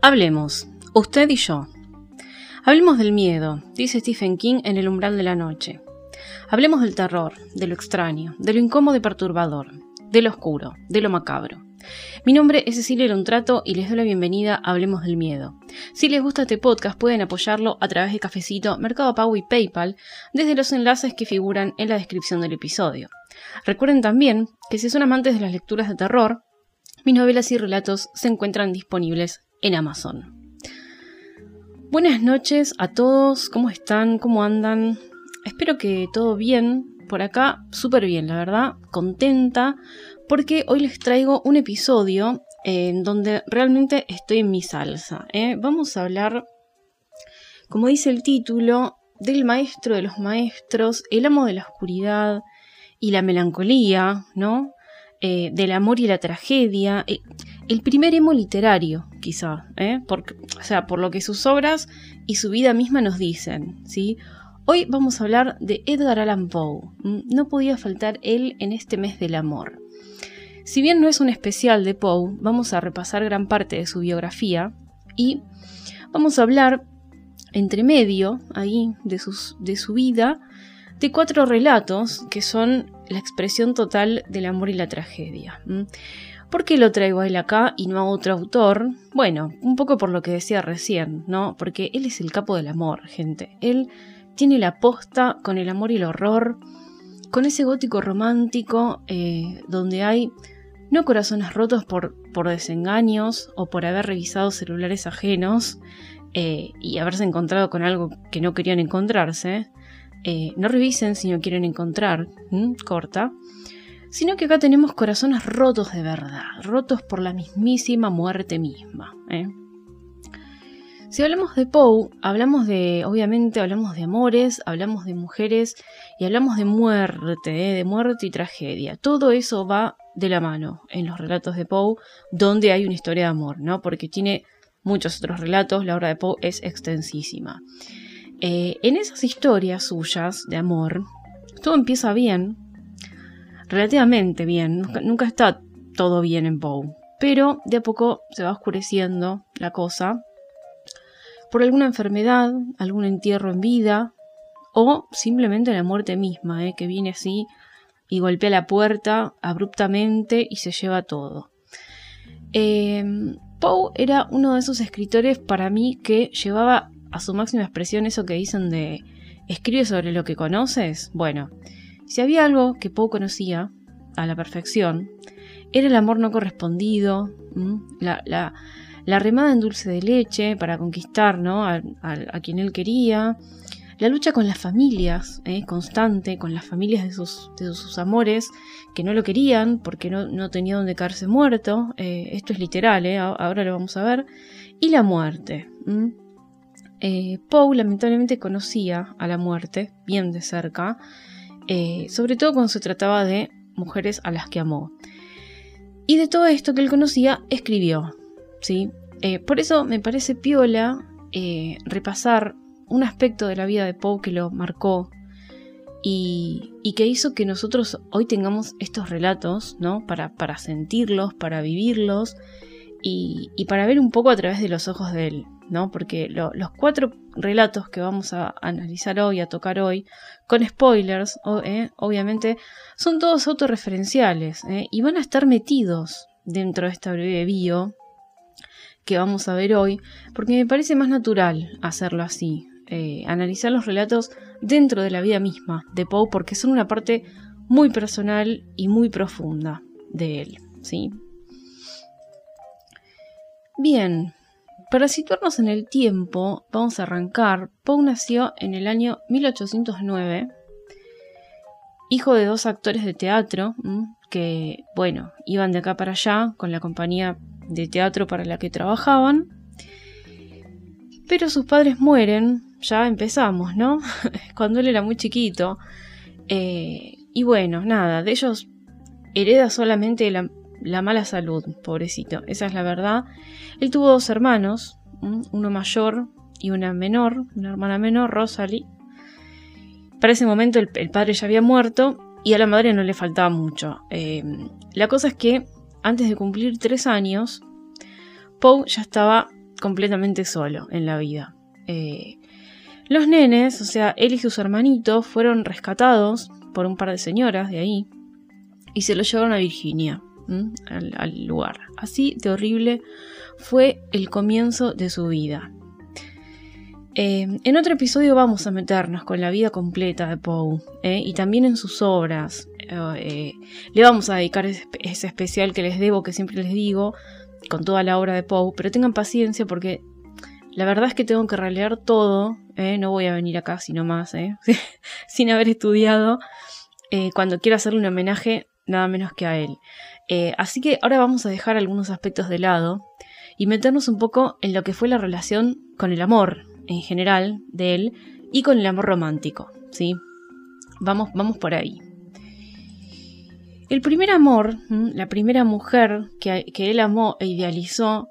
Hablemos, usted y yo. Hablemos del miedo, dice Stephen King en El umbral de la noche. Hablemos del terror, de lo extraño, de lo incómodo y perturbador, de lo oscuro, de lo macabro. Mi nombre es Cecilia Lontrato y les doy la bienvenida a Hablemos del Miedo. Si les gusta este podcast pueden apoyarlo a través de Cafecito, Mercado Pago y PayPal desde los enlaces que figuran en la descripción del episodio. Recuerden también que si son amantes de las lecturas de terror, mis novelas y relatos se encuentran disponibles en Amazon. Buenas noches a todos, ¿cómo están? ¿Cómo andan? Espero que todo bien. Por acá, súper bien, la verdad, contenta, porque hoy les traigo un episodio en donde realmente estoy en mi salsa. ¿eh? Vamos a hablar, como dice el título, del maestro de los maestros, el amo de la oscuridad y la melancolía, ¿no? Eh, del amor y la tragedia. Eh, el primer emo literario, quizá, ¿eh? o sea, por lo que sus obras y su vida misma nos dicen, ¿sí? Hoy vamos a hablar de Edgar Allan Poe. Mm, no podía faltar él en este mes del amor. Si bien no es un especial de Poe, vamos a repasar gran parte de su biografía y vamos a hablar entre medio ahí de, sus, de su vida de cuatro relatos que son la expresión total del amor y la tragedia. ¿Por qué lo traigo a él acá y no a otro autor? Bueno, un poco por lo que decía recién, ¿no? Porque él es el capo del amor, gente. Él tiene la posta con el amor y el horror, con ese gótico romántico eh, donde hay no corazones rotos por, por desengaños o por haber revisado celulares ajenos eh, y haberse encontrado con algo que no querían encontrarse. Eh, no revisen si no quieren encontrar, corta sino que acá tenemos corazones rotos de verdad, rotos por la mismísima muerte misma. ¿eh? Si hablamos de Poe, hablamos de, obviamente, hablamos de amores, hablamos de mujeres y hablamos de muerte, ¿eh? de muerte y tragedia. Todo eso va de la mano en los relatos de Poe, donde hay una historia de amor, ¿no? Porque tiene muchos otros relatos, la obra de Poe es extensísima. Eh, en esas historias suyas de amor, todo empieza bien, relativamente bien. Nunca, está todo bien en Poe. Pero de a poco se va oscureciendo la cosa. Por alguna enfermedad, algún entierro en vida. O simplemente la muerte misma, ¿eh? que viene así y golpea la puerta abruptamente y se lleva todo. Eh, Poe era uno de esos escritores para mí que llevaba a su máxima expresión eso que dicen de escribe sobre lo que conoces. Bueno, si había algo que Poe conocía a la perfección, era el amor no correspondido, la, remada en dulce de leche para conquistar ¿no? a, quien él quería, la lucha con las familias, ¿eh? constante, con las familias de sus, amores que no lo querían porque no, tenía donde caerse muerto, eh, esto es literal, ¿eh? ahora lo vamos a ver, y la muerte. Poe lamentablemente conocía a la muerte bien de cerca, eh, sobre todo cuando se trataba de mujeres a las que amó. Y de todo esto que él conocía, escribió. ¿sí? Eh, por eso me parece piola eh, repasar un aspecto de la vida de Poe que lo marcó y, que hizo que nosotros hoy tengamos estos relatos, ¿no? Para, para sentirlos, para vivirlos y, para ver un poco a través de los ojos de él, ¿no? Porque los cuatro relatos que vamos a analizar hoy, a tocar hoy, con spoilers, eh, obviamente, son todos autorreferenciales eh, y van a estar metidos dentro de esta breve bio que vamos a ver hoy, porque me parece más natural hacerlo así, eh, analizar los relatos dentro de la vida misma de Poe, porque son una parte muy personal y muy profunda de él, ¿sí? Bien, para situarnos en el tiempo, vamos a arrancar. Poe nació en el año 1809, hijo de dos actores de teatro que, bueno, iban de acá para allá con la compañía de teatro para la que trabajaban. Pero sus padres mueren, ya empezamos, ¿no? Cuando él era muy chiquito. Eh, y bueno, nada, de ellos hereda solamente la, la mala salud, pobrecito, esa es la verdad. Él tuvo dos hermanos, uno mayor y una menor, una hermana menor, Rosalie. Para ese momento el, padre ya había muerto y a la madre no le faltaba mucho. Eh, la cosa es que antes de cumplir tres años, Poe ya estaba completamente solo en la vida. Eh, los nenes, o sea, él y sus hermanitos, fueron rescatados por un par de señoras de ahí y se los llevaron a Virginia, al, lugar. Así de horrible fue el comienzo de su vida. Eh, en otro episodio vamos a meternos con la vida completa de Poe eh, y también en sus obras. Eh, le vamos a dedicar ese, especial que les debo, que siempre les digo, con toda la obra de Poe, pero tengan paciencia porque la verdad es que tengo que releer todo, no voy a venir acá sino más, sin haber estudiado, cuando quiero hacerle un homenaje nada menos que a él. Así que ahora vamos a dejar algunos aspectos de lado y meternos un poco en lo que fue la relación con el amor en general de él y con el amor romántico, ¿sí? Vamos, vamos por ahí. El primer amor, la primera mujer que, que él amó e idealizó,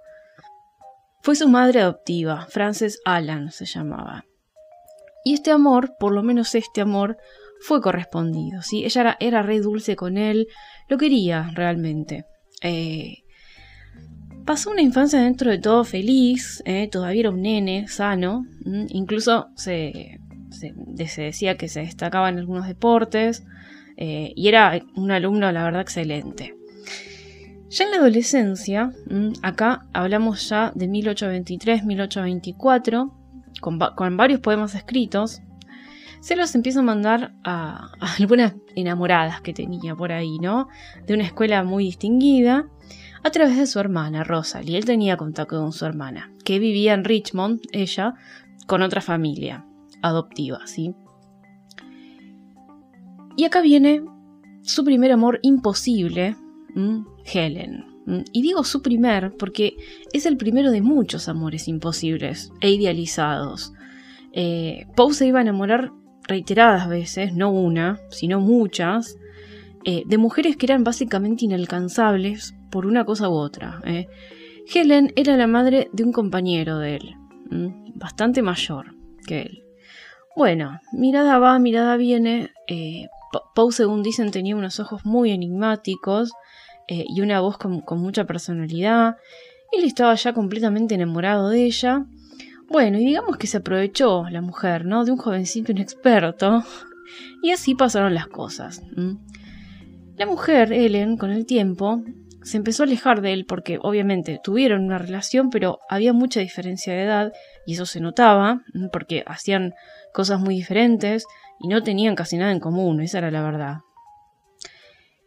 fue su madre adoptiva, Frances Allan se llamaba. Y este amor, por lo menos este amor, fue correspondido, ¿sí? Ella era, era re dulce con él, lo quería realmente. Eh, Pasó una infancia dentro de todo feliz, ¿eh? todavía era un nene, sano, incluso se, decía que se destacaba en algunos deportes eh, y era un alumno, la verdad, excelente. Ya en la adolescencia, acá hablamos ya de 1823-1824, con, con, varios poemas escritos, se los empiezo a mandar a, algunas enamoradas que tenía por ahí, ¿no? De una escuela muy distinguida a través de su hermana, Rosalie. Él tenía contacto con su hermana, que vivía en Richmond, ella, con otra familia adoptiva, ¿sí? Y acá viene su primer amor imposible, Helen. Y digo su primer porque es el primero de muchos amores imposibles e idealizados. Eh, Poe se iba a enamorar reiteradas veces, no una, sino muchas, eh, de mujeres que eran básicamente inalcanzables por una cosa u otra. ¿eh? Helen era la madre de un compañero de él, bastante mayor que él. Bueno, mirada va, mirada viene. Eh, Poe, según dicen, tenía unos ojos muy enigmáticos eh, y una voz con, con, mucha personalidad. Él estaba ya completamente enamorado de ella. Bueno, y digamos que se aprovechó la mujer, ¿no? De un jovencito inexperto. Y así pasaron las cosas. La mujer, Helen, con el tiempo, se empezó a alejar de él porque obviamente tuvieron una relación, pero había mucha diferencia de edad y eso se notaba porque hacían cosas muy diferentes y no tenían casi nada en común, esa era la verdad.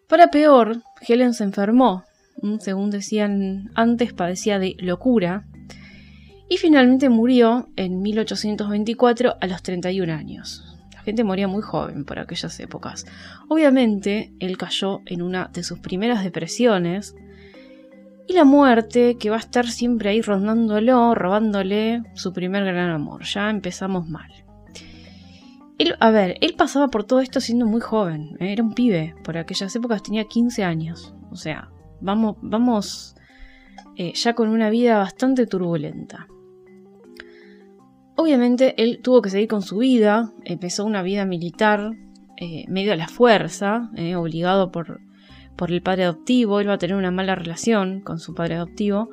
Para peor, Helen se enfermó, según decían antes, padecía de locura y finalmente murió en 1824 a los 31 años. La gente moría muy joven por aquellas épocas. Obviamente, él cayó en una de sus primeras depresiones. Y la muerte, que va a estar siempre ahí rondándolo, robándole su primer gran amor. Ya empezamos mal. A ver, él pasaba por todo esto siendo muy joven. ¿eh? Era un pibe. Por aquellas épocas tenía 15 años. O sea, vamos, vamos eh, ya con una vida bastante turbulenta. Obviamente él tuvo que seguir con su vida, empezó una vida militar eh, medio a la fuerza, eh, obligado por, por el padre adoptivo, él va a tener una mala relación con su padre adoptivo,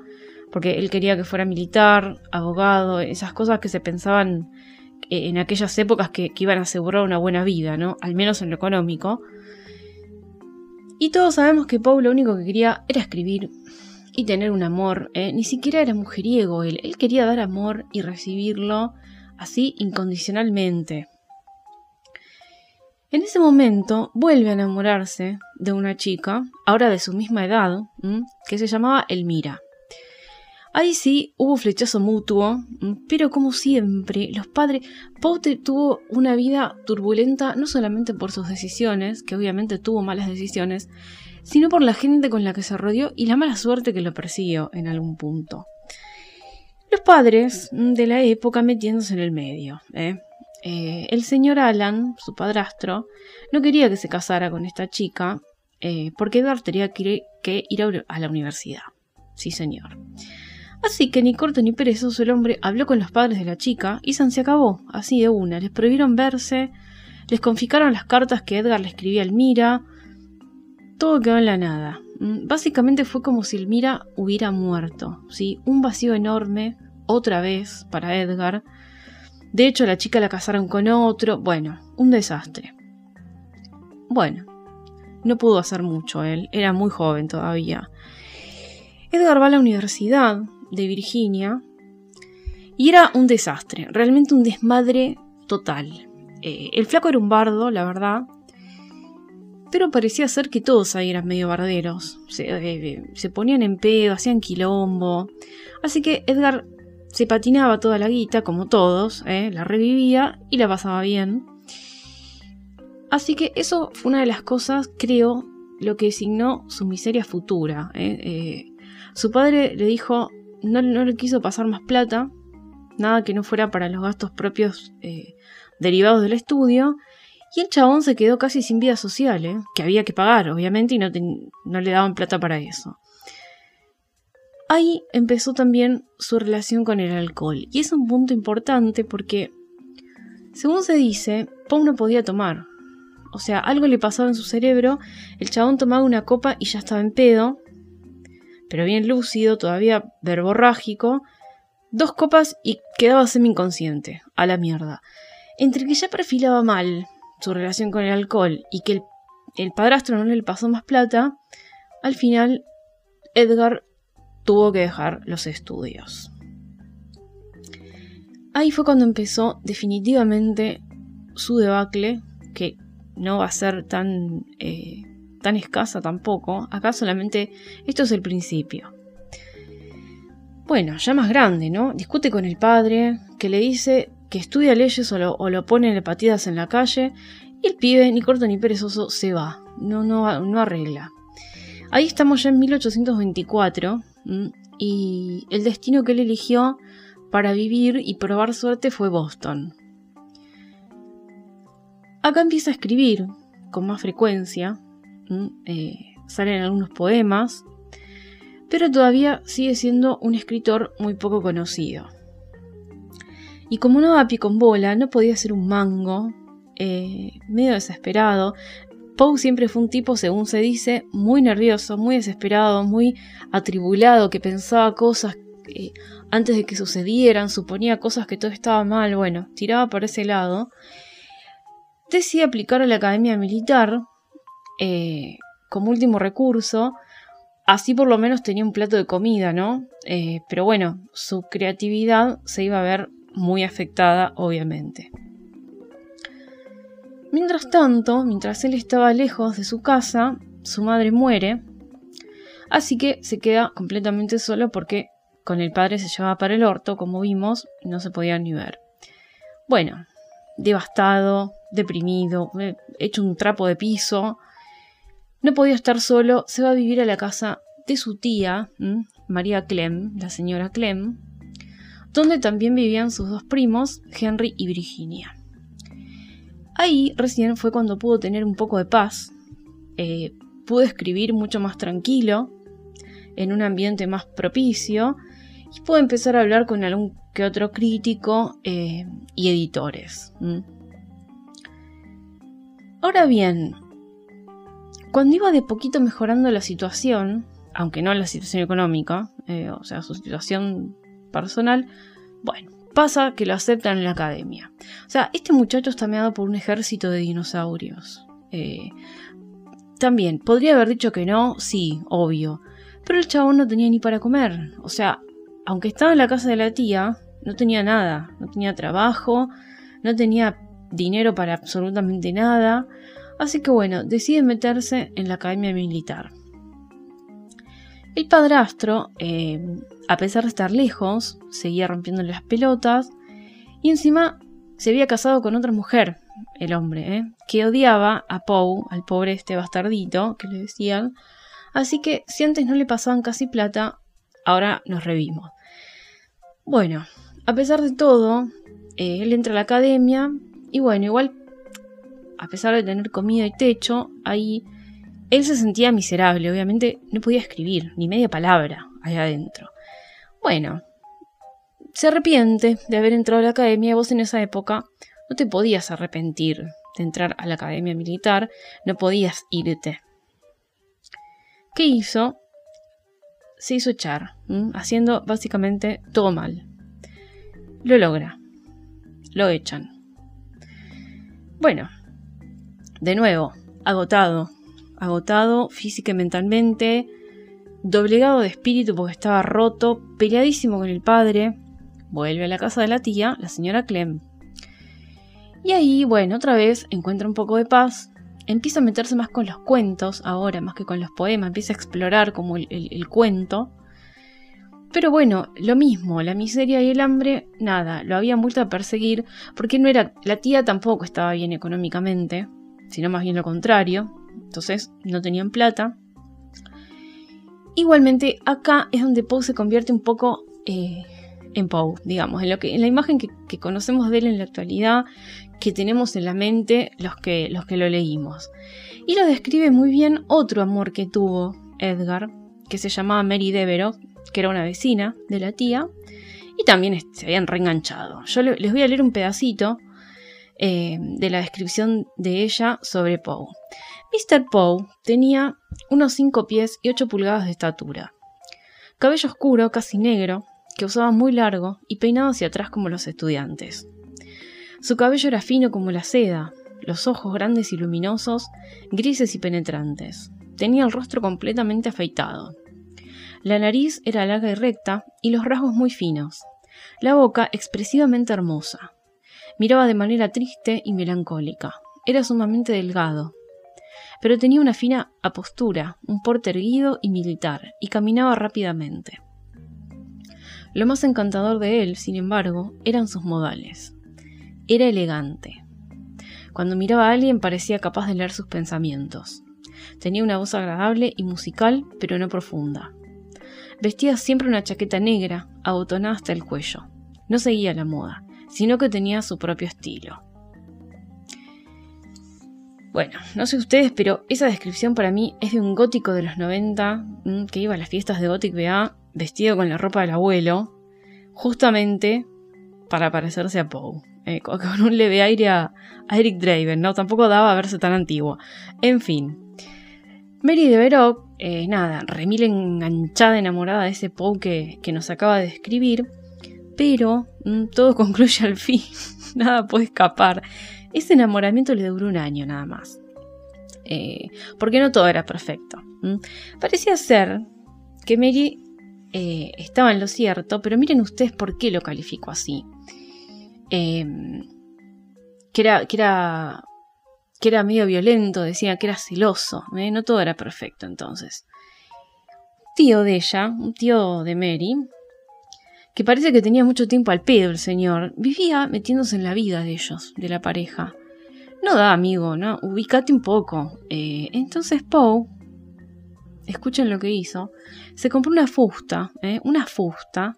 porque él quería que fuera militar, abogado, esas cosas que se pensaban eh, en aquellas épocas que, que, iban a asegurar una buena vida, ¿no? Al menos en lo económico. Y todos sabemos que Paul lo único que quería era escribir, y tener un amor. ¿eh? Ni siquiera era mujeriego él. Él quería dar amor y recibirlo así incondicionalmente. En ese momento vuelve a enamorarse de una chica, ahora de su misma edad, que se llamaba Elmira. Ahí sí hubo flechazo mutuo, pero como siempre, los padres. Pote tuvo una vida turbulenta no solamente por sus decisiones, que obviamente tuvo malas decisiones, sino por la gente con la que se rodeó y la mala suerte que lo persiguió en algún punto. Los padres de la época metiéndose en el medio. ¿eh? Eh, el señor Alan, su padrastro, no quería que se casara con esta chica eh, porque Edward tenía que ir, a la universidad. Sí, señor. Así que ni corto ni perezoso el hombre habló con los padres de la chica y se acabó, así de una. Les prohibieron verse, les confiscaron las cartas que Edgar le escribía a Elmira, todo quedó en la nada. Mm, básicamente fue como si Elmira hubiera muerto, ¿sí? Un vacío enorme, otra vez para Edgar. De hecho, la chica la casaron con otro. Bueno, un desastre. Bueno, no pudo hacer mucho él, era muy joven todavía. Edgar va a la Universidad de Virginia y era un desastre, realmente un desmadre total. Eh, el flaco era un bardo, la verdad, pero parecía ser que todos ahí eran medio barderos. Se, eh, se, ponían en pedo, hacían quilombo. Así que Edgar se patinaba toda la guita, como todos, eh, la revivía y la pasaba bien. Así que eso fue una de las cosas, creo, lo que designó su miseria futura. su padre le dijo, no, le quiso pasar más plata, nada que no fuera para los gastos propios derivados del estudio, y el chabón se quedó casi sin vida social, ¿eh? que había que pagar, obviamente, y no, no le daban plata para eso. Ahí empezó también su relación con el alcohol, y es un punto importante porque, según se dice, Pau no podía tomar. O sea, algo le pasaba en su cerebro, el chabón tomaba una copa y ya estaba en pedo, pero bien lúcido, todavía verborrágico, dos copas y quedaba semi inconsciente, a la mierda. Entre que ya perfilaba mal su relación con el alcohol y que el, padrastro no le pasó más plata, al final Edgar tuvo que dejar los estudios. Ahí fue cuando empezó definitivamente su debacle, que no va a ser tan, eh, tan escasa tampoco. Acá solamente esto es el principio. Bueno, ya más grande, ¿no? Discute con el padre, que le dice que estudia leyes o lo, pone en patidas en la calle y el pibe, ni corto ni perezoso, se va, no, no, no arregla. Ahí estamos ya en 1824 y el destino que él eligió para vivir y probar suerte fue Boston. Acá empieza a escribir con más frecuencia, eh, salen algunos poemas, pero todavía sigue siendo un escritor muy poco conocido. Y como no va pie con bola, no podía ser un mango, eh, medio desesperado. Poe siempre fue un tipo, según se dice, muy nervioso, muy desesperado, muy atribulado, que pensaba cosas antes de que sucedieran, suponía cosas que todo estaba mal, bueno, tiraba por ese lado. Decide aplicar a la academia militar eh, como último recurso, así por lo menos tenía un plato de comida, ¿no? Eh, pero bueno, su creatividad se iba a ver muy afectada, obviamente. Mientras tanto, mientras él estaba lejos de su casa, su madre muere, así que se queda completamente solo porque con el padre se llevaba para el orto, como vimos, y no se podía ni ver. Bueno, devastado, deprimido, eh, hecho un trapo de piso, no podía estar solo, se va a vivir a la casa de su tía, María Clem, la señora Clem, donde también vivían sus dos primos, Henry y Virginia. Ahí recién fue cuando pudo tener un poco de paz, eh, pudo escribir mucho más tranquilo, en un ambiente más propicio, y pudo empezar a hablar con algún que otro crítico eh, y editores. Ahora bien, cuando iba de poquito mejorando la situación, aunque no la situación económica, eh, o sea, su situación personal, bueno, pasa que lo aceptan en la academia. O sea, este muchacho está meado por un ejército de dinosaurios. Eh, también, podría haber dicho que no, sí, obvio. Pero el chabón no tenía ni para comer. O sea, aunque estaba en la casa de la tía, no tenía nada. No tenía trabajo, no tenía dinero para absolutamente nada. Así que bueno, decide meterse en la academia militar. El padrastro, eh, a pesar de estar lejos, seguía rompiéndole las pelotas y encima se había casado con otra mujer, el hombre, ¿eh? que odiaba a Poe, al pobre este bastardito que le decían. Así que si antes no le pasaban casi plata, ahora nos revimos. Bueno, a pesar de todo, eh, él entra a la academia y bueno, igual, a pesar de tener comida y techo, ahí él se sentía miserable, obviamente no podía escribir ni media palabra allá adentro. Bueno, se arrepiente de haber entrado a la academia. Vos en esa época no te podías arrepentir de entrar a la academia militar, no podías irte. ¿Qué hizo? Se hizo echar, haciendo básicamente todo mal. Lo logra. Lo echan. Bueno, de nuevo, agotado. Agotado física y mentalmente, doblegado de espíritu porque estaba roto, peleadísimo con el padre, vuelve a la casa de la tía, la señora Clem. Y ahí, bueno, otra vez encuentra un poco de paz, empieza a meterse más con los cuentos ahora, más que con los poemas, empieza a explorar como el, cuento. Pero bueno, lo mismo, la miseria y el hambre, nada, lo habían vuelto a perseguir porque no era, la tía tampoco estaba bien económicamente, sino más bien lo contrario, entonces no tenían plata. Igualmente, acá es donde Poe se convierte un poco eh, en Poe, digamos, en, lo que, en la imagen que, conocemos de él en la actualidad, que tenemos en la mente los que, los que lo leímos. Y lo describe muy bien otro amor que tuvo Edgar, que se llamaba Mary Devereux, que era una vecina de la tía, y también se habían reenganchado. Yo les voy a leer un pedacito eh, de la descripción de ella sobre Poe. Mr. Poe tenía unos 5 pies y 8 pulgadas de estatura, cabello oscuro, casi negro, que usaba muy largo y peinado hacia atrás como los estudiantes. Su cabello era fino como la seda, los ojos grandes y luminosos, grises y penetrantes. Tenía el rostro completamente afeitado. La nariz era larga y recta y los rasgos muy finos. La boca expresivamente hermosa. Miraba de manera triste y melancólica. Era sumamente delgado. Pero tenía una fina apostura, un porte erguido y militar, y caminaba rápidamente. Lo más encantador de él, sin embargo, eran sus modales. Era elegante. Cuando miraba a alguien parecía capaz de leer sus pensamientos. Tenía una voz agradable y musical, pero no profunda. Vestía siempre una chaqueta negra, abotonada hasta el cuello. No seguía la moda, sino que tenía su propio estilo. Bueno, no sé ustedes, pero esa descripción para mí es de un gótico de los 90 mm, que iba a las fiestas de Gothic BA vestido con la ropa del abuelo, justamente para parecerse a Poe. Eh, con un leve aire a, Eric Draven, ¿no? Tampoco daba a verse tan antiguo. En fin. Mary de Veroc, eh, nada, remil enganchada, enamorada de ese Poe que, que nos acaba de describir, pero mm, todo concluye al fin, nada puede escapar. Ese enamoramiento le duró un año nada más. Eh, porque no todo era perfecto. Parecía ser que Mary estaba en lo cierto, pero miren ustedes por qué lo calificó así. Em, que, era, que, era, que era medio violento, decía que era celoso, ¿eh? no todo era perfecto entonces. Tío de ella, un tío de Mary, que parece que tenía mucho tiempo al pedo el señor, vivía metiéndose en la vida de ellos, de la pareja. No da, amigo, ¿no? Ubicate un poco. Eh, entonces Poe, escuchen lo que hizo, se compró una fusta, ¿eh? una fusta,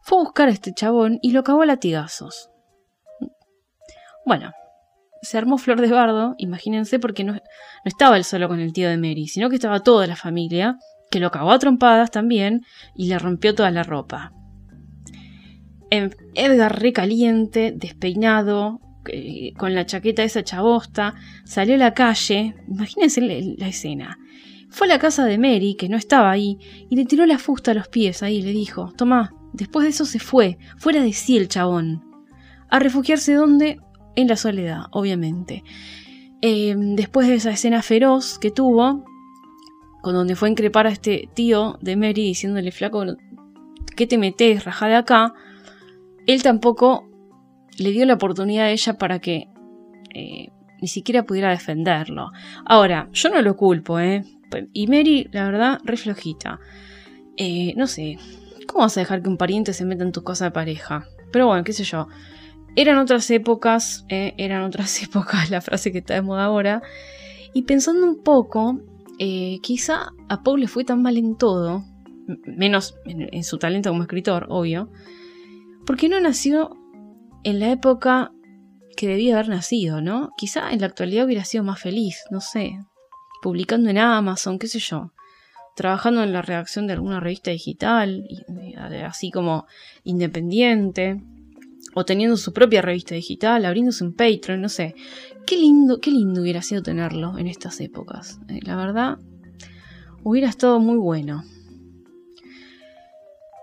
fue a buscar a este chabón y lo cagó a latigazos. Bueno, se armó flor de bardo, imagínense, porque no, no estaba él solo con el tío de Mary, sino que estaba toda la familia, que lo cagó a trompadas también y le rompió toda la ropa. Edgar recaliente, despeinado, eh, con la chaqueta esa chabosta, salió a la calle, imagínense la escena. Fue a la casa de Mary, que no estaba ahí, y le tiró la fusta a los pies ahí y le dijo, Tomá, Después de eso se fue, fuera de sí el chabón. A refugiarse donde? En la soledad, obviamente. Em, después de esa escena feroz que tuvo, con donde fue a increpar a este tío de Mary diciéndole, flaco, ¿qué te metes? Rajá de acá. Él tampoco le dio la oportunidad a ella para que eh, ni siquiera pudiera defenderlo. Ahora, yo no lo culpo, ¿eh? Y Mary, la verdad, re flojita. Eh, no sé, ¿Cómo vas a dejar que un pariente se meta en tu cosa de pareja? Pero bueno, qué sé yo. Eran otras épocas, eh, eran otras épocas, la frase que está de moda ahora. Y pensando un poco, eh, quizá a Paul le fue tan mal en todo, menos en, su talento como escritor, obvio, porque no nació en la época que debía haber nacido, ¿no? Quizá en la actualidad hubiera sido más feliz, no sé, publicando en Amazon, qué sé yo trabajando en la redacción de alguna revista digital, así como independiente, o teniendo su propia revista digital, abriéndose un Patreon, no sé. Qué lindo, qué lindo hubiera sido tenerlo en estas épocas. Eh, la verdad, hubiera estado muy bueno.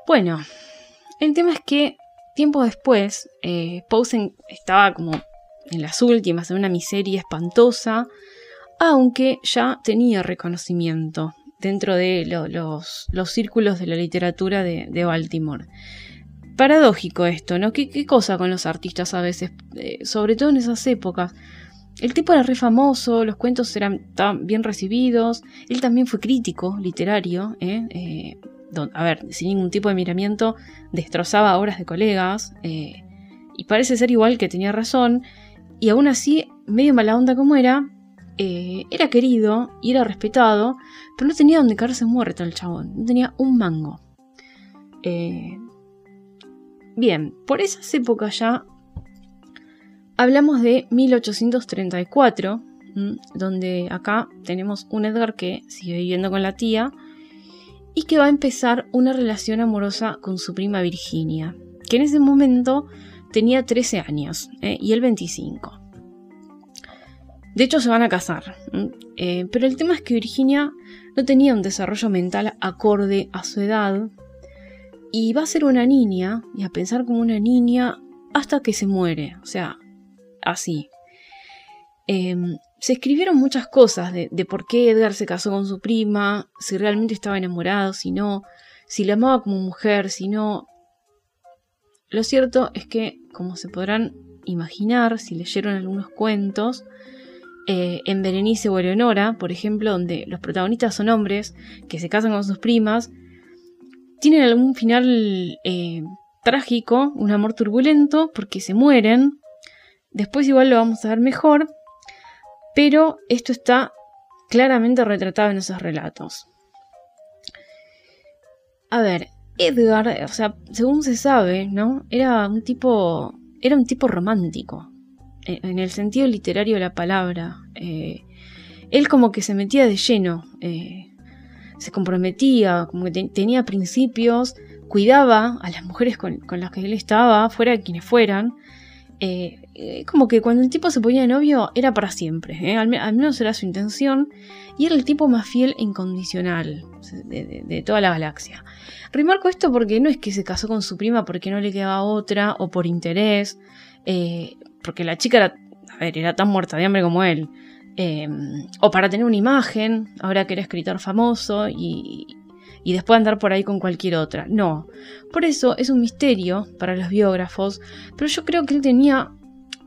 Bueno, el tema es que tiempo después, eh, Posen estaba como en las últimas, en una miseria espantosa, aunque ya tenía reconocimiento dentro de los, círculos de la literatura de, Baltimore. Paradójico esto, ¿no? ¿Qué, cosa con los artistas a veces? Eh, sobre todo en esas épocas. El tipo era re famoso, los cuentos eran bien recibidos, él también fue crítico literario, ¿eh? Eh, a ver, sin ningún tipo de miramiento, destrozaba obras de colegas, y parece ser igual que tenía razón, y aún así, medio mala onda como era, eh, era querido y era respetado, pero no tenía donde caerse muerto el chabón, no tenía un mango. Eh, bien, por esas épocas ya hablamos de 1834, donde acá tenemos un Edgar que sigue viviendo con la tía y que va a empezar una relación amorosa con su prima Virginia, que en ese momento tenía 13 años eh, y él 25. De hecho, se van a casar. Eh, pero el tema es que Virginia no tenía un desarrollo mental acorde a su edad. Y va a ser una niña, y a pensar como una niña, hasta que se muere. O sea, así. Em, se escribieron muchas cosas de, por qué Edgar se casó con su prima, si realmente estaba enamorado, si no, si la amaba como mujer, si no. Lo cierto es que, como se podrán imaginar, si leyeron algunos cuentos, eh, en Berenice o Eleonora, por ejemplo, donde los protagonistas son hombres que se casan con sus primas, tienen algún final eh, trágico, un amor turbulento, porque se mueren. Después igual lo vamos a ver mejor, pero esto está claramente retratado en esos relatos. A ver, Edgar, o sea, según se sabe, ¿no? Era un tipo, era un tipo romántico. Eh, en el sentido literario de la palabra. Eh, él como que se metía de lleno, eh, se comprometía, como que tenía principios, cuidaba a las mujeres con, las que él estaba, fuera quienes fueran. Como que cuando el tipo se ponía de novio era para siempre, al, menos era su intención, y era el tipo más fiel e incondicional de, toda la galaxia. Remarco esto porque no es que se casó con su prima porque no le quedaba otra o por interés, eh, porque la chica era, a ver, era tan muerta de hambre como él. Em, o para tener una imagen, ahora que era escritor famoso y, y después andar por ahí con cualquier otra. No. Por eso es un misterio para los biógrafos, pero yo creo que él tenía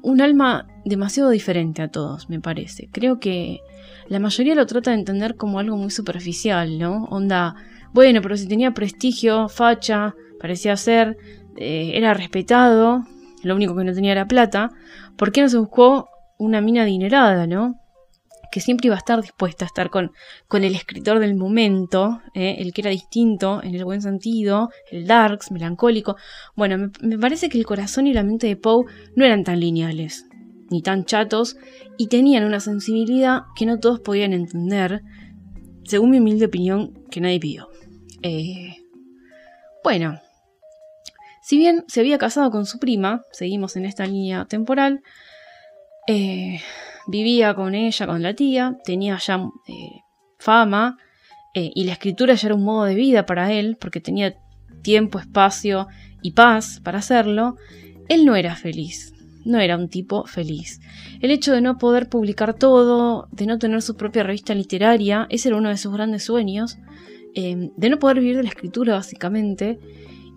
un alma demasiado diferente a todos, me parece. Creo que la mayoría lo trata de entender como algo muy superficial, ¿no? Onda, bueno, pero si tenía prestigio, facha, parecía ser, eh, era respetado, lo único que no tenía era plata, ¿por qué no se buscó una mina adinerada, no? Que siempre iba a estar dispuesta a estar con, con el escritor del momento, ¿eh? el que era distinto en el buen sentido, el darks, melancólico. Bueno, me, parece que el corazón y la mente de Poe no eran tan lineales, ni tan chatos, y tenían una sensibilidad que no todos podían entender, según mi humilde opinión, que nadie pidió. Eh, bueno, si bien se había casado con su prima, seguimos en esta línea temporal, eh, vivía con ella, con la tía, tenía ya eh, fama eh, y la escritura ya era un modo de vida para él, porque tenía tiempo, espacio y paz para hacerlo, él no era feliz, no era un tipo feliz. El hecho de no poder publicar todo, de no tener su propia revista literaria, ese era uno de sus grandes sueños, de no poder vivir de la escritura básicamente,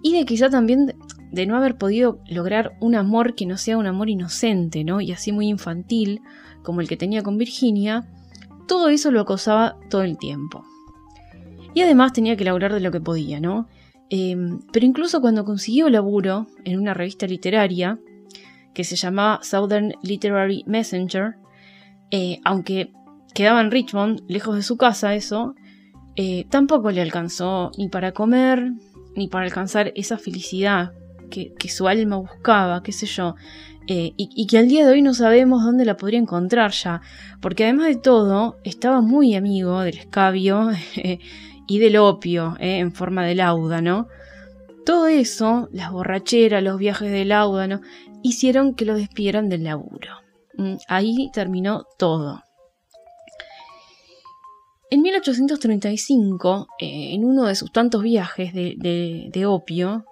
y de quizá también de no haber podido lograr un amor que no sea un amor inocente, ¿no? Y así muy infantil, como el que tenía con Virginia, todo eso lo acosaba todo el tiempo. Y además tenía que laburar de lo que podía, ¿no? Em, pero incluso cuando consiguió laburo en una revista literaria, que se llamaba Southern Literary Messenger, eh, aunque quedaba en Richmond, lejos de su casa eso, eh, tampoco le alcanzó ni para comer, ni para alcanzar esa felicidad que, su alma buscaba, qué sé yo, eh, y, que al día de hoy no sabemos dónde la podría encontrar ya, porque además de todo estaba muy amigo del escabio y del opio eh, en forma de láudano. Todo eso, las borracheras, los viajes de láudano, hicieron que lo despidieran del laburo. Mm, ahí terminó todo. En 1835, eh, en uno de sus tantos viajes de, opio,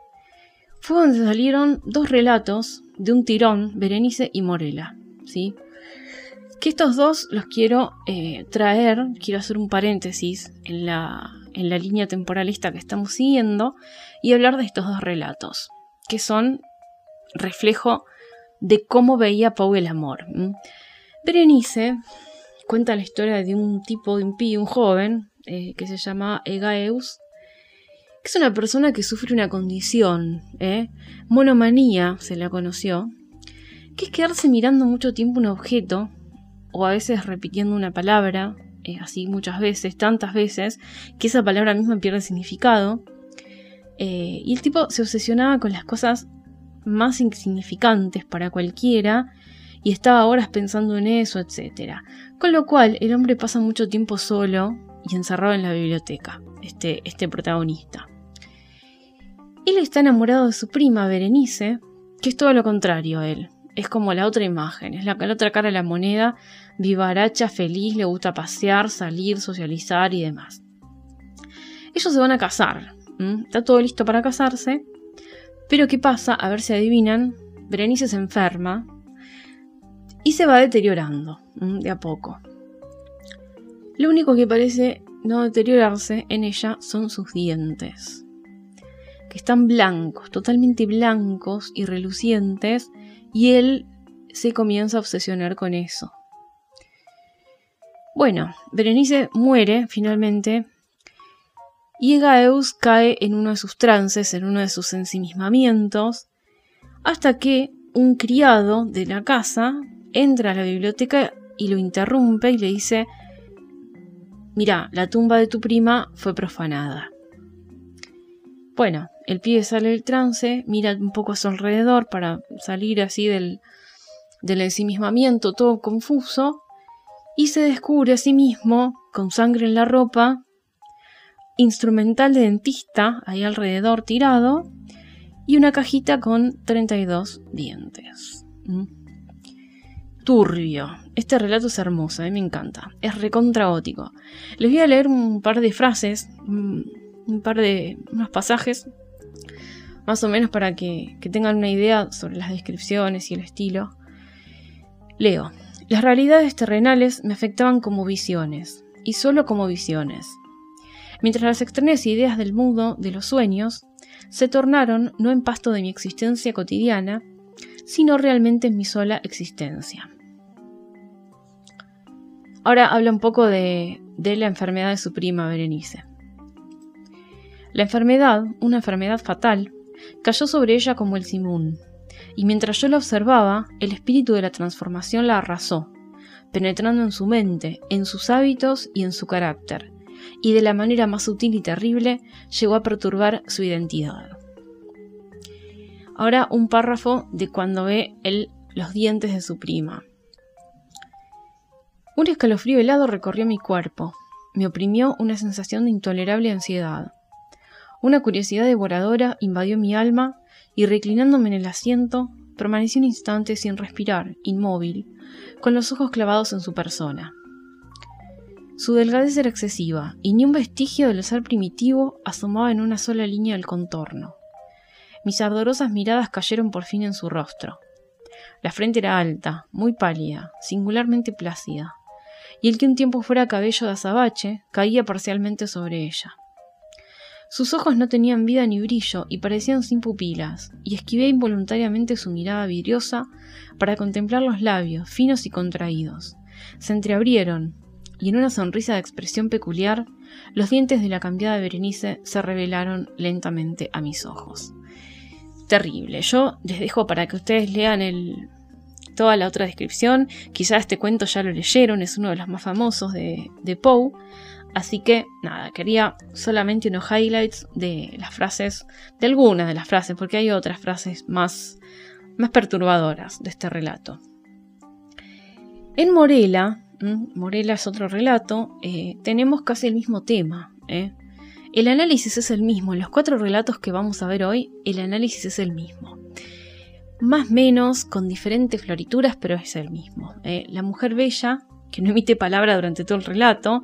fue donde salieron dos relatos de un tirón, Berenice y Morela. ¿sí? Que estos dos los quiero eh, traer, quiero hacer un paréntesis en la, en la línea temporalista que estamos siguiendo y hablar de estos dos relatos, que son reflejo de cómo veía Pau el amor. Berenice cuenta la historia de un tipo de un joven, eh, que se llama Egaeus, es una persona que sufre una condición, ¿eh? monomanía se la conoció, que es quedarse mirando mucho tiempo un objeto, o a veces repitiendo una palabra, eh, así muchas veces, tantas veces, que esa palabra misma pierde significado. Eh, y el tipo se obsesionaba con las cosas más insignificantes para cualquiera y estaba horas pensando en eso, etc. Con lo cual el hombre pasa mucho tiempo solo y encerrado en la biblioteca, este, este protagonista. Él está enamorado de su prima Berenice, que es todo lo contrario a él. Es como la otra imagen, es la, la otra cara de la moneda, vivaracha, feliz, le gusta pasear, salir, socializar y demás. Ellos se van a casar, está todo listo para casarse, pero ¿qué pasa? A ver si adivinan, Berenice se enferma y se va deteriorando de a poco. Lo único que parece no deteriorarse en ella son sus dientes, que están blancos, totalmente blancos y relucientes, y él se comienza a obsesionar con eso. Bueno, Berenice muere finalmente y Egaeus cae en uno de sus trances, en uno de sus ensimismamientos, hasta que un criado de la casa entra a la biblioteca y lo interrumpe y le dice, mira, la tumba de tu prima fue profanada. Bueno, el pibe sale del trance, mira un poco a su alrededor para salir así del, del ensimismamiento todo confuso, y se descubre a sí mismo, con sangre en la ropa, instrumental de dentista ahí alrededor tirado, y una cajita con 32 dientes. ¿Mm? Turbio. Este relato es hermoso, a mí me encanta. Es recontragótico. Les voy a leer un par de frases, un par de unos pasajes, más o menos para que, tengan una idea sobre las descripciones y el estilo. Leo. Las realidades terrenales me afectaban como visiones, y solo como visiones. Mientras las extrañas ideas del mundo de los sueños se tornaron no en pasto de mi existencia cotidiana, sino realmente en mi sola existencia. Ahora habla un poco de, la enfermedad de su prima Berenice. La enfermedad, una enfermedad fatal, cayó sobre ella como el simún, y mientras yo la observaba, el espíritu de la transformación la arrasó, penetrando en su mente, en sus hábitos y en su carácter, y de la manera más sutil y terrible llegó a perturbar su identidad. Ahora un párrafo de cuando ve él los dientes de su prima. Un escalofrío helado recorrió mi cuerpo. Me oprimió una sensación de intolerable ansiedad. Una curiosidad devoradora invadió mi alma y reclinándome en el asiento, permanecí un instante sin respirar, inmóvil, con los ojos clavados en su persona. Su delgadez era excesiva, y ni un vestigio del ser primitivo asomaba en una sola línea del contorno. Mis ardorosas miradas cayeron por fin en su rostro. La frente era alta, muy pálida, singularmente plácida y el que un tiempo fuera cabello de azabache caía parcialmente sobre ella. Sus ojos no tenían vida ni brillo y parecían sin pupilas, y esquivé involuntariamente su mirada vidriosa para contemplar los labios, finos y contraídos. Se entreabrieron, y en una sonrisa de expresión peculiar, los dientes de la cambiada Berenice se revelaron lentamente a mis ojos. Terrible. Yo les dejo para que ustedes lean el, toda la otra descripción. Quizá este cuento ya lo leyeron, es uno de los más famosos de, de Poe. Así que nada, quería solamente unos highlights de las frases, de algunas de las frases, porque hay otras frases más, más perturbadoras de este relato. En Morela, Morela es otro relato, eh, tenemos casi el mismo tema. ¿eh? El análisis es el mismo, en los cuatro relatos que vamos a ver hoy, el análisis es el mismo más menos, con diferentes florituras, pero es el mismo. Eh, la mujer bella, que no emite palabra durante todo el relato,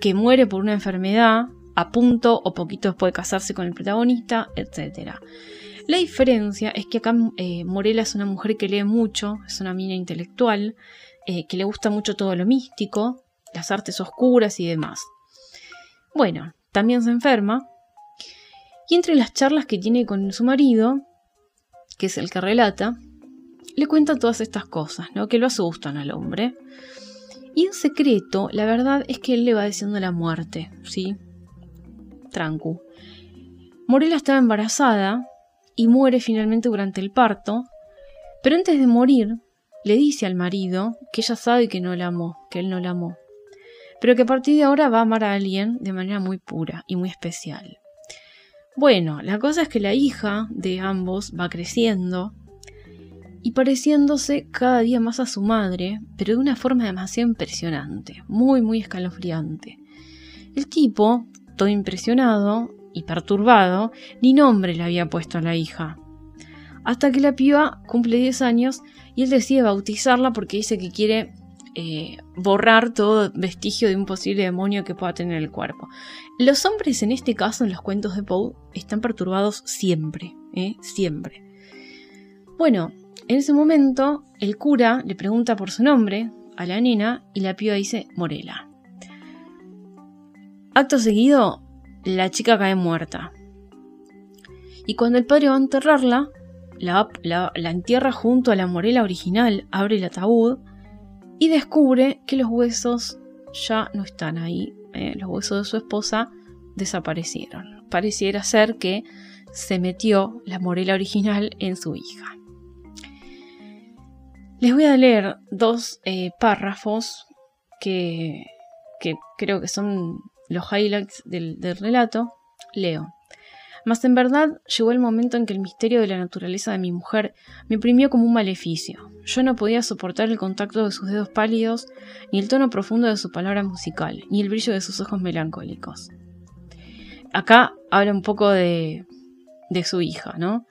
que muere por una enfermedad, a punto o poquito después de casarse con el protagonista, etc. La diferencia es que acá eh, Morela es una mujer que lee mucho, es una mina intelectual, eh, que le gusta mucho todo lo místico, las artes oscuras y demás. Bueno, también se enferma. Y entre las charlas que tiene con su marido, que es el que relata, le cuenta todas estas cosas, ¿no? Que lo asustan al hombre. Y en secreto, la verdad es que él le va diciendo la muerte, ¿sí? Trancu. Morela estaba embarazada y muere finalmente durante el parto, pero antes de morir le dice al marido que ella sabe que no la amó, que él no la amó, pero que a partir de ahora va a amar a alguien de manera muy pura y muy especial. Bueno, la cosa es que la hija de ambos va creciendo y pareciéndose cada día más a su madre, pero de una forma demasiado impresionante, muy, muy escalofriante. El tipo, todo impresionado y perturbado, ni nombre le había puesto a la hija. Hasta que la piba cumple 10 años y él decide bautizarla porque dice que quiere eh, borrar todo vestigio de un posible demonio que pueda tener el cuerpo. Los hombres en este caso, en los cuentos de Poe, están perturbados siempre, ¿eh? siempre. Bueno, en ese momento, el cura le pregunta por su nombre a la nena y la piba dice Morela. Acto seguido, la chica cae muerta. Y cuando el padre va a enterrarla, la, entierra junto a la Morela original, abre el ataúd y descubre que los huesos ya no están ahí. Eh, los huesos de su esposa desaparecieron. Pareciera ser que se metió la Morela original en su hija. Les voy a leer dos eh, párrafos que, creo que son los highlights del, relato. Leo. Mas en verdad llegó el momento en que el misterio de la naturaleza de mi mujer me oprimió como un maleficio. Yo no podía soportar el contacto de sus dedos pálidos, ni el tono profundo de su palabra musical, ni el brillo de sus ojos melancólicos. Acá habla un poco de, de su hija, ¿no?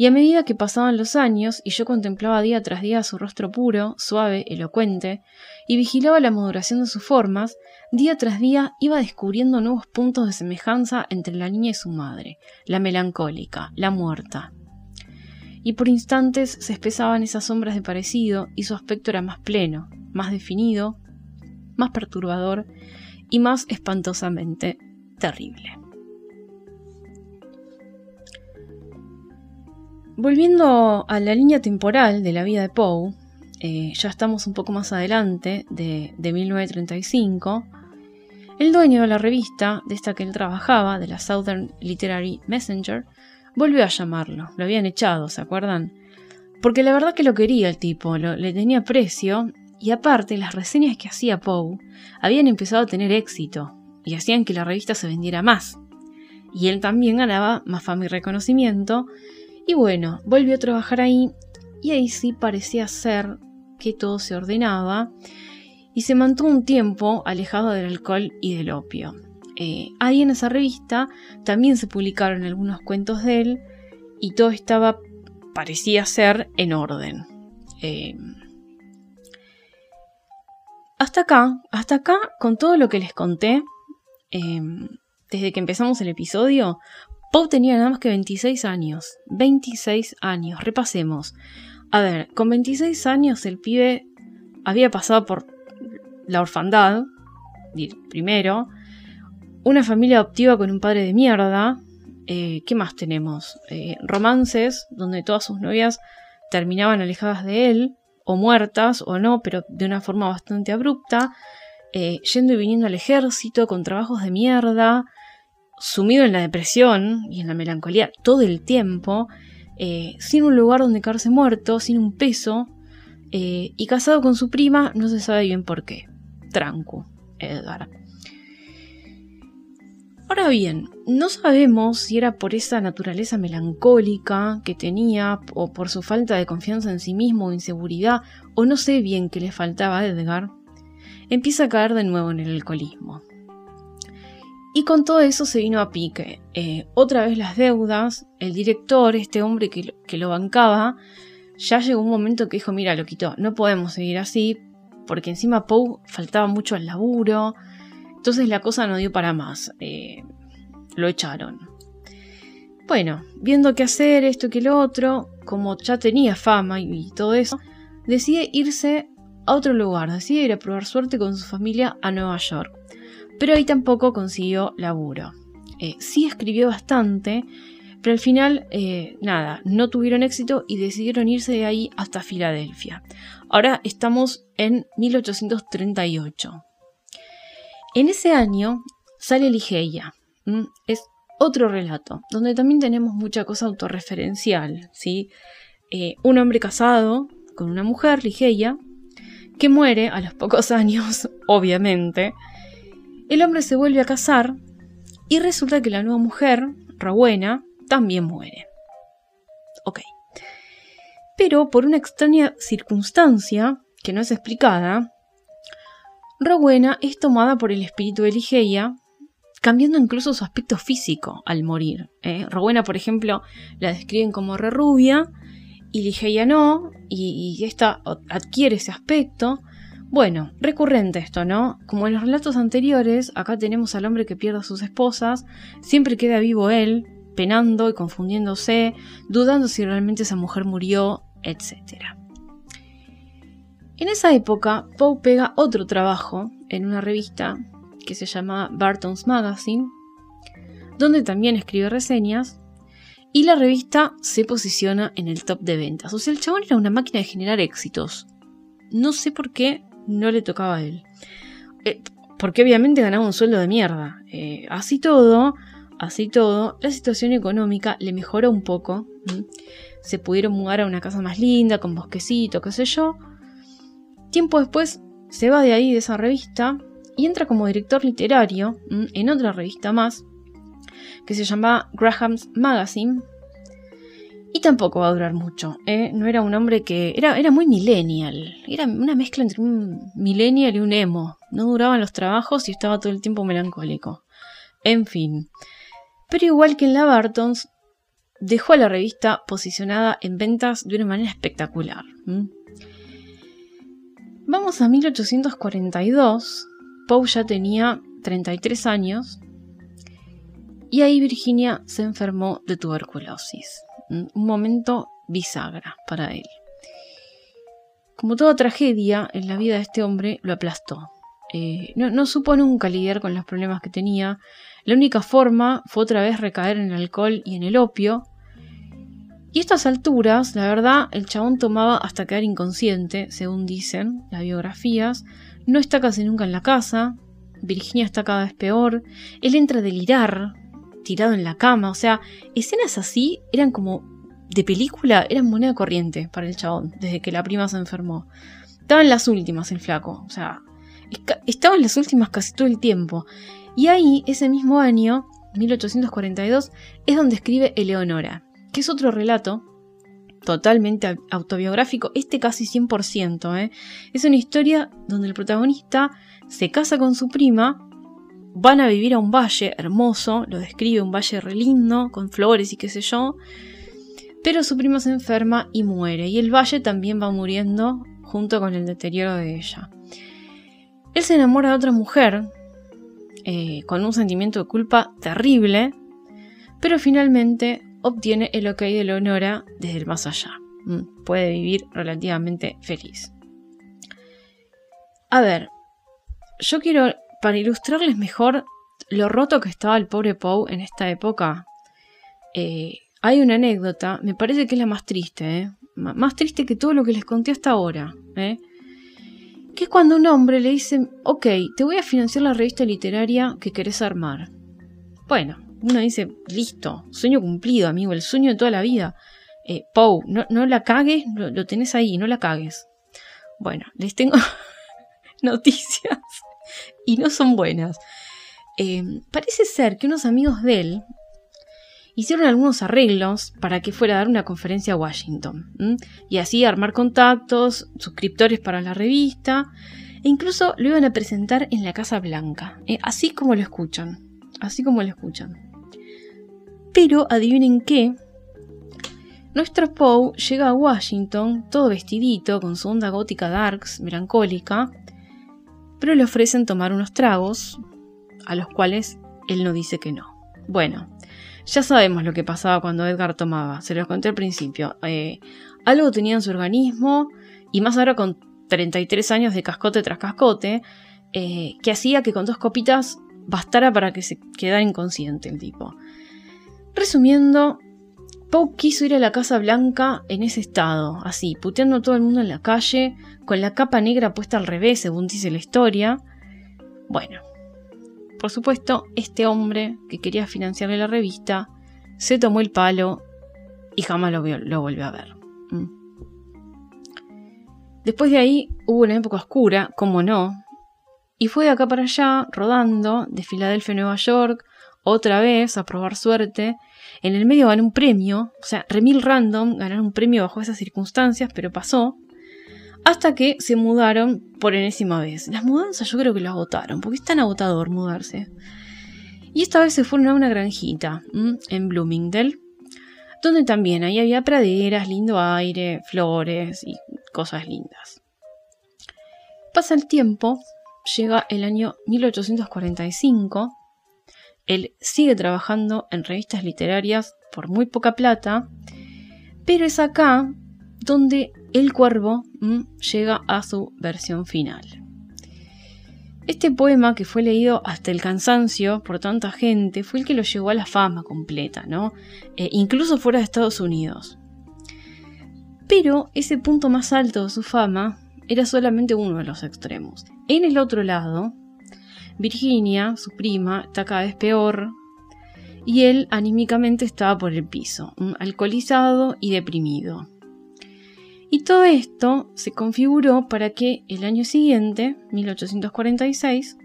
Y a medida que pasaban los años y yo contemplaba día tras día su rostro puro, suave, elocuente, y vigilaba la modulación de sus formas, día tras día iba descubriendo nuevos puntos de semejanza entre la niña y su madre, la melancólica, la muerta. Y por instantes se espesaban esas sombras de parecido y su aspecto era más pleno, más definido, más perturbador y más espantosamente terrible. Volviendo a la línea temporal de la vida de Poe, eh, ya estamos un poco más adelante de, 1935, el dueño de la revista de esta que él trabajaba, de la Southern Literary Messenger, volvió a llamarlo. Lo habían echado, ¿se acuerdan? Porque la verdad que lo quería el tipo, le tenía precio y aparte las reseñas que hacía Poe habían empezado a tener éxito y hacían que la revista se vendiera más. Y él también ganaba más fama y reconocimiento y bueno, volvió a trabajar ahí y ahí sí parecía ser que todo se ordenaba y se mantuvo un tiempo alejado del alcohol y del opio. Eh, ahí en esa revista también se publicaron algunos cuentos de él y todo estaba, parecía ser, en orden. Eh, hasta acá, hasta acá, con todo lo que les conté, eh, desde que empezamos el episodio, Poe tenía nada más que 26 años. 26 años, repasemos. A ver, con 26 años el pibe había pasado por la orfandad, primero, una familia adoptiva con un padre de mierda. Eh, ¿Qué más tenemos? Eh, romances donde todas sus novias terminaban alejadas de él, o muertas, o no, pero de una forma bastante abrupta. Eh, yendo y viniendo al ejército con trabajos de mierda, sumido en la depresión y en la melancolía todo el tiempo, eh, sin un lugar donde caerse muerto, sin un peso, eh, y casado con su prima, no se sabe bien por qué. Tranco, Edgar. Ahora bien, no sabemos si era por esa naturaleza melancólica que tenía o por su falta de confianza en sí mismo o inseguridad, o no sé bien qué le faltaba a Edgar, empieza a caer de nuevo en el alcoholismo. Y con todo eso se vino a pique. Eh, otra vez las deudas, el director, este hombre que, lo bancaba, ya llegó un momento que dijo, mira, lo quitó, no podemos seguir así, porque encima Poe faltaba mucho al laburo, entonces la cosa no dio para más, eh, lo echaron. Bueno, viendo qué hacer, esto que lo otro, como ya tenía fama y, todo eso, decide irse a otro lugar, decide ir a probar suerte con su familia a Nueva York. Pero ahí tampoco consiguió laburo. Eh, sí escribió bastante, pero al final, eh, nada, no tuvieron éxito y decidieron irse de ahí hasta Filadelfia. Ahora estamos en 1838. En ese año sale Ligeia. Es otro relato, donde también tenemos mucha cosa autorreferencial. ¿sí? Eh, un hombre casado con una mujer, Ligeia, que muere a los pocos años, obviamente. El hombre se vuelve a casar y resulta que la nueva mujer, Rowena, también muere. Ok. Pero por una extraña circunstancia, que no es explicada, Rowena es tomada por el espíritu de Ligeia, cambiando incluso su aspecto físico al morir. ¿eh? Rowena, por ejemplo, la describen como re rubia y Ligeia no, y, y esta adquiere ese aspecto. Bueno, recurrente esto, ¿no? Como en los relatos anteriores, acá tenemos al hombre que pierde a sus esposas, siempre queda vivo él, penando y confundiéndose, dudando si realmente esa mujer murió, etc. En esa época, Poe pega otro trabajo en una revista que se llama Barton's Magazine, donde también escribe reseñas, y la revista se posiciona en el top de ventas. O sea, el chabón era una máquina de generar éxitos. No sé por qué no le tocaba a él. Eh, porque obviamente ganaba un sueldo de mierda. Eh, así todo, Así todo, la situación económica le mejoró un poco. Se pudieron mudar a una casa más linda, con bosquecito, qué sé yo. Tiempo después se va de ahí, de esa revista, y entra como director literario en otra revista más, que se llamaba Graham's Magazine. Y tampoco va a durar mucho. ¿eh? No era un hombre que. Era, era muy millennial. Era una mezcla entre un millennial y un emo. No duraban los trabajos y estaba todo el tiempo melancólico. En fin. Pero igual que en la Bartons, dejó a la revista posicionada en ventas de una manera espectacular. Vamos a 1842. Poe ya tenía 33 años y ahí Virginia se enfermó de tuberculosis. Un momento bisagra para él. Como toda tragedia en la vida de este hombre, lo aplastó. Eh, no, no, supo nunca lidiar con los problemas que tenía la única forma fue otra vez recaer en el alcohol y en el opio. Y a estas alturas, la verdad, el chabón tomaba hasta quedar inconsciente, según dicen las biografías. No está casi nunca en la casa. Virginia está cada vez peor. Él entra a delirar, tirado en la cama. O sea, escenas así eran como de película, eran moneda corriente para el chabón, desde que la prima se enfermó. Estaba en las últimas el flaco. O sea, estaba en las últimas casi todo el tiempo. Y ahí, ese mismo año, 1842, es donde escribe Eleonora, que es otro relato totalmente autobiográfico, este casi 100%. ¿eh? Es una historia donde el protagonista se casa con su prima, van a vivir a un valle hermoso, lo describe un valle re lindo, con flores y qué sé yo, pero su prima se enferma y muere, y el valle también va muriendo junto con el deterioro de ella. Él se enamora de otra mujer, eh, con un sentimiento de culpa terrible, pero finalmente obtiene el ok de Leonora desde el más allá. Mm, puede vivir relativamente feliz. A ver, yo quiero, para ilustrarles mejor lo roto que estaba el pobre Poe en esta época, eh, hay una anécdota, me parece que es la más triste, ¿eh? más triste que todo lo que les conté hasta ahora. ¿eh? que es cuando un hombre le dice, ok, te voy a financiar la revista literaria que querés armar. Bueno, uno dice, listo, sueño cumplido, amigo, el sueño de toda la vida. Eh, Poe, no, la cagues, lo, tenés ahí, no la cagues. Bueno, les tengo noticias y no son buenas. Eh, parece ser que unos amigos de él hicieron algunos arreglos para que fuera a dar una conferencia a Washington y así armar contactos, suscriptores para la revista e incluso lo iban a presentar en la Casa Blanca, eh, así como lo escuchan, así como lo escuchan. Pero adivinen qué, nuestro Poe llega a Washington todo vestidito con su onda gótica darks, melancólica, pero le ofrecen tomar unos tragos a los cuales él no dice que no. Bueno, Ya sabemos lo que pasaba cuando Edgar tomaba, se los conté al principio. Eh, algo tenía en su organismo, y más ahora con 33 años de cascote tras cascote, eh, que hacía que con dos copitas bastara para que se quedara inconsciente el tipo. Resumiendo, Poe quiso ir a la Casa Blanca en ese estado, así, puteando a todo el mundo en la calle, con la capa negra puesta al revés, según dice la historia. Bueno, por supuesto, este hombre que quería financiarle la revista se tomó el palo y jamás lo, lo volvió a ver. Mm. Después de ahí hubo una época oscura, como no, y fue de acá para allá, rodando, de Filadelfia a Nueva York, otra vez a probar suerte. En el medio ganó un premio, o sea, remil random, ganar un premio bajo esas circunstancias, pero pasó. Hasta que se mudaron por enésima vez. Las mudanzas yo creo que lo agotaron, porque es tan agotador mudarse. Y esta vez se fueron a una granjita, en Bloomingdale, donde también ahí había praderas, lindo aire, flores y cosas lindas. Pasa el tiempo, llega el año 1845, él sigue trabajando en revistas literarias por muy poca plata, pero es acá donde El Cuervo llega a su versión final. Este poema que fue leído hasta el cansancio por tanta gente fue el que lo llevó a la fama completa, ¿no? Eh, incluso fuera de Estados Unidos. Pero ese punto más alto de su fama era solamente uno de los extremos. En el otro lado, Virginia, su prima, está cada vez peor y él anímicamente estaba por el piso, alcoholizado y deprimido. Y todo esto se configuró para que el año siguiente, 1846,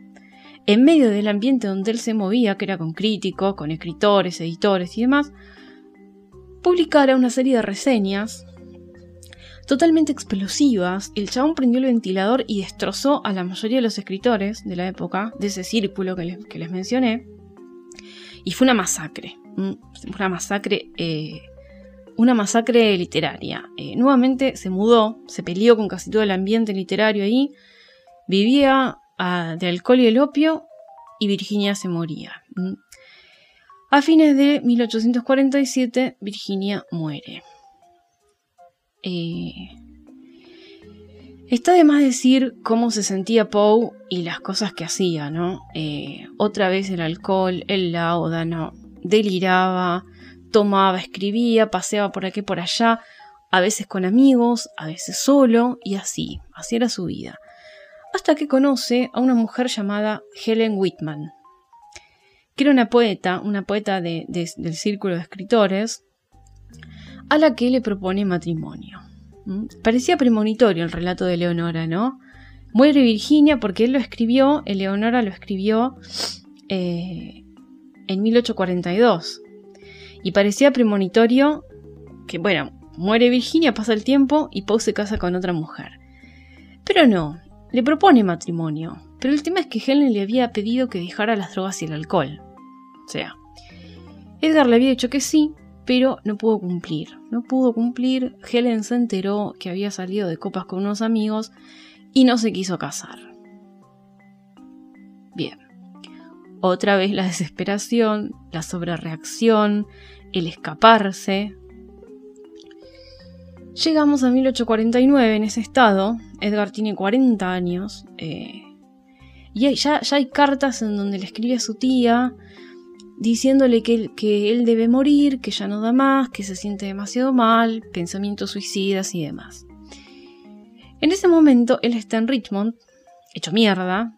en medio del ambiente donde él se movía, que era con críticos, con escritores, editores y demás, publicara una serie de reseñas totalmente explosivas. El chabón prendió el ventilador y destrozó a la mayoría de los escritores de la época, de ese círculo que les, mencioné. Y fue una masacre. Una masacre eh, una masacre literaria. Eh, nuevamente se mudó, se peleó con casi todo el ambiente literario ahí, vivía ah, de alcohol y el opio y Virginia se moría. A fines de 1847 Virginia muere. Eh, está de más decir cómo se sentía Poe y las cosas que hacía, ¿no? Eh, otra vez el alcohol, el láudano, deliraba, tomaba, escribía, paseaba por aquí por allá, a veces con amigos, a veces solo, y así, así era su vida. Hasta que conoce a una mujer llamada Helen Whitman, que era una poeta, una poeta del círculo de escritores, a la que le propone matrimonio. ¿Mm? Parecía premonitorio el relato de Leonora, ¿no? Muere Virginia porque él lo escribió, Eleonora lo escribió eh, en 1842. Y parecía premonitorio que, bueno, muere Virginia, pasa el tiempo y Poe se casa con otra mujer. Pero no, le propone matrimonio. Pero el tema es que Helen le había pedido que dejara las drogas y el alcohol. O sea, Edgar le había dicho que sí, pero no pudo cumplir. No pudo cumplir. Helen se enteró que había salido de copas con unos amigos y no se quiso casar. Bien. Otra vez la desesperación, la sobrereacción, el escaparse. Llegamos a 1849 en ese estado. Edgar tiene 40 años. Eh, y ya, ya, hay cartas en donde le escribe a su tía diciéndole que, que él debe morir, que ya no da más, que se siente demasiado mal, pensamientos suicidas y demás. En ese momento él está en Richmond, hecho mierda,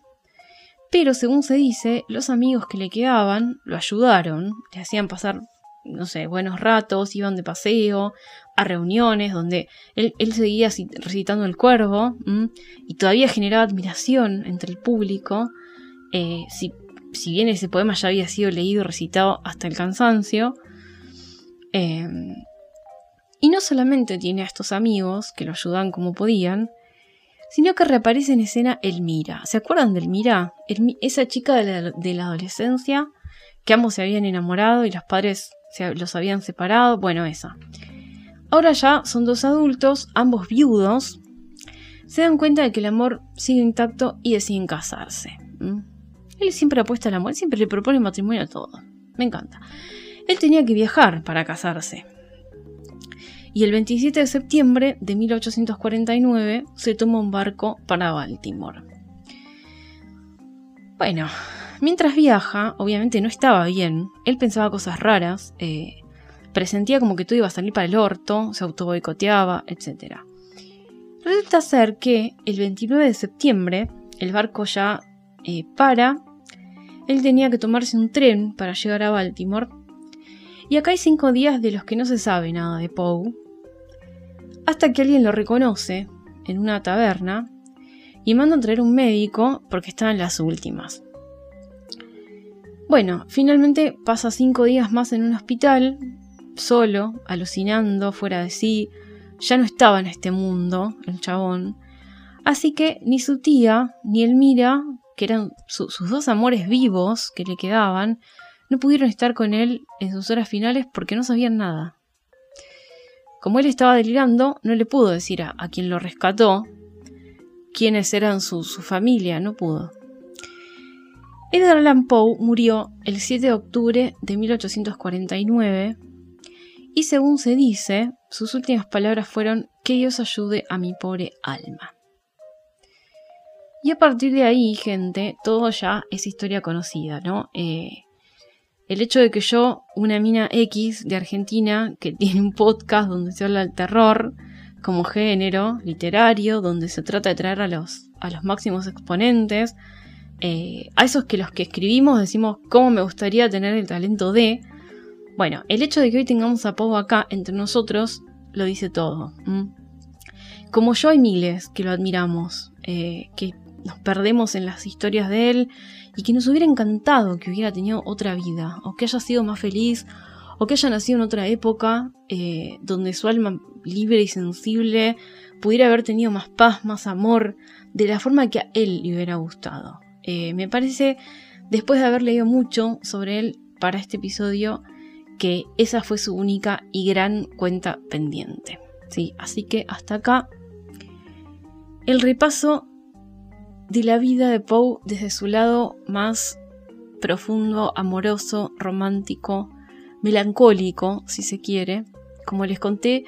pero según se dice, los amigos que le quedaban lo ayudaron, le hacían pasar, no sé, buenos ratos, iban de paseo, a reuniones donde él, seguía recitando el cuervo y todavía generaba admiración entre el público. Eh, si, bien ese poema ya había sido leído y recitado hasta el cansancio. Em, y no solamente tiene a estos amigos que lo ayudaban como podían, sino que reaparece en escena Elmira. ¿Se acuerdan de Elmira? esa chica de la, adolescencia que ambos se habían enamorado y los padres los habían separado. Bueno, esa. Ahora ya son dos adultos, ambos viudos. Se dan cuenta de que el amor sigue intacto y deciden casarse. Él siempre apuesta al amor, siempre le propone matrimonio a todo. Me encanta. Él tenía que viajar para casarse. Y el 27 de septiembre de 1849 se toma un barco para Baltimore. Bueno, mientras viaja, obviamente no estaba bien. Él pensaba cosas raras, eh, presentía como que todo iba a salir para el orto, se auto boicoteaba, etc. Resulta ser que el 29 de septiembre el barco ya para. Él tenía que tomarse un tren para llegar a Baltimore. Y acá hay cinco días de los que no se sabe nada de Poe. Hasta que alguien lo reconoce en una taberna y manda a traer un médico porque está en las últimas. Bueno, finalmente pasa cinco días más en un hospital, solo, alucinando, fuera de sí. Ya no estaba en este mundo, el chabón. Así que ni su tía ni Elmira, que eran sus dos amores vivos que le quedaban, no pudieron estar con él en sus horas finales porque no sabían nada. Como él estaba delirando, no le pudo decir a, quien lo rescató quiénes eran su, su familia, no pudo. Edgar Allan Poe murió el 7 de octubre de 1849 y según se dice, sus últimas palabras fueron que Dios ayude a mi pobre alma. Y a partir de ahí, gente, todo ya es historia conocida, ¿no? Eh, el hecho de que yo, una mina X de Argentina, que tiene un podcast donde se habla del terror como género literario, donde se trata de traer a los, a los máximos exponentes, eh, a esos que los que escribimos decimos cómo me gustaría tener el talento de. Bueno, el hecho de que hoy tengamos a Poe acá entre nosotros lo dice todo. Como yo hay miles que lo admiramos, eh, que nos perdemos en las historias de él y que nos hubiera encantado que hubiera tenido otra vida, o que haya sido más feliz, o que haya nacido en otra época eh, donde su alma libre y sensible pudiera haber tenido más paz, más amor, de la forma que a él le hubiera gustado. Eh, me parece, después de haber leído mucho sobre él para este episodio, que esa fue su única y gran cuenta pendiente. ¿sí? Así que hasta acá el repaso de la vida de Poe desde su lado más profundo, amoroso, romántico, melancólico, si se quiere. Como les conté,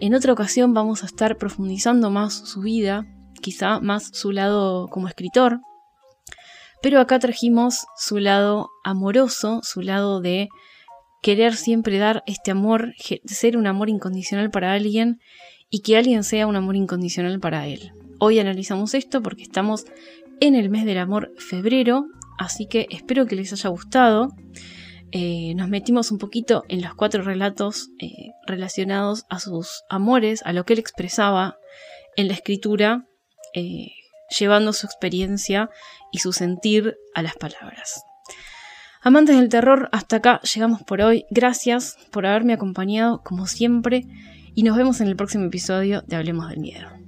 en otra ocasión vamos a estar profundizando más su vida, quizá más su lado como escritor. Pero acá trajimos su lado amoroso, su lado de querer siempre dar este amor, ser un amor incondicional para alguien y que alguien sea un amor incondicional para él. Hoy analizamos esto porque estamos en el mes del amor febrero, así que espero que les haya gustado. Eh, nos metimos un poquito en los cuatro relatos eh, relacionados a sus amores, a lo que él expresaba en la escritura, eh, llevando su experiencia y su sentir a las palabras. Amantes del terror, hasta acá llegamos por hoy. Gracias por haberme acompañado como siempre y nos vemos en el próximo episodio de Hablemos del Miedo.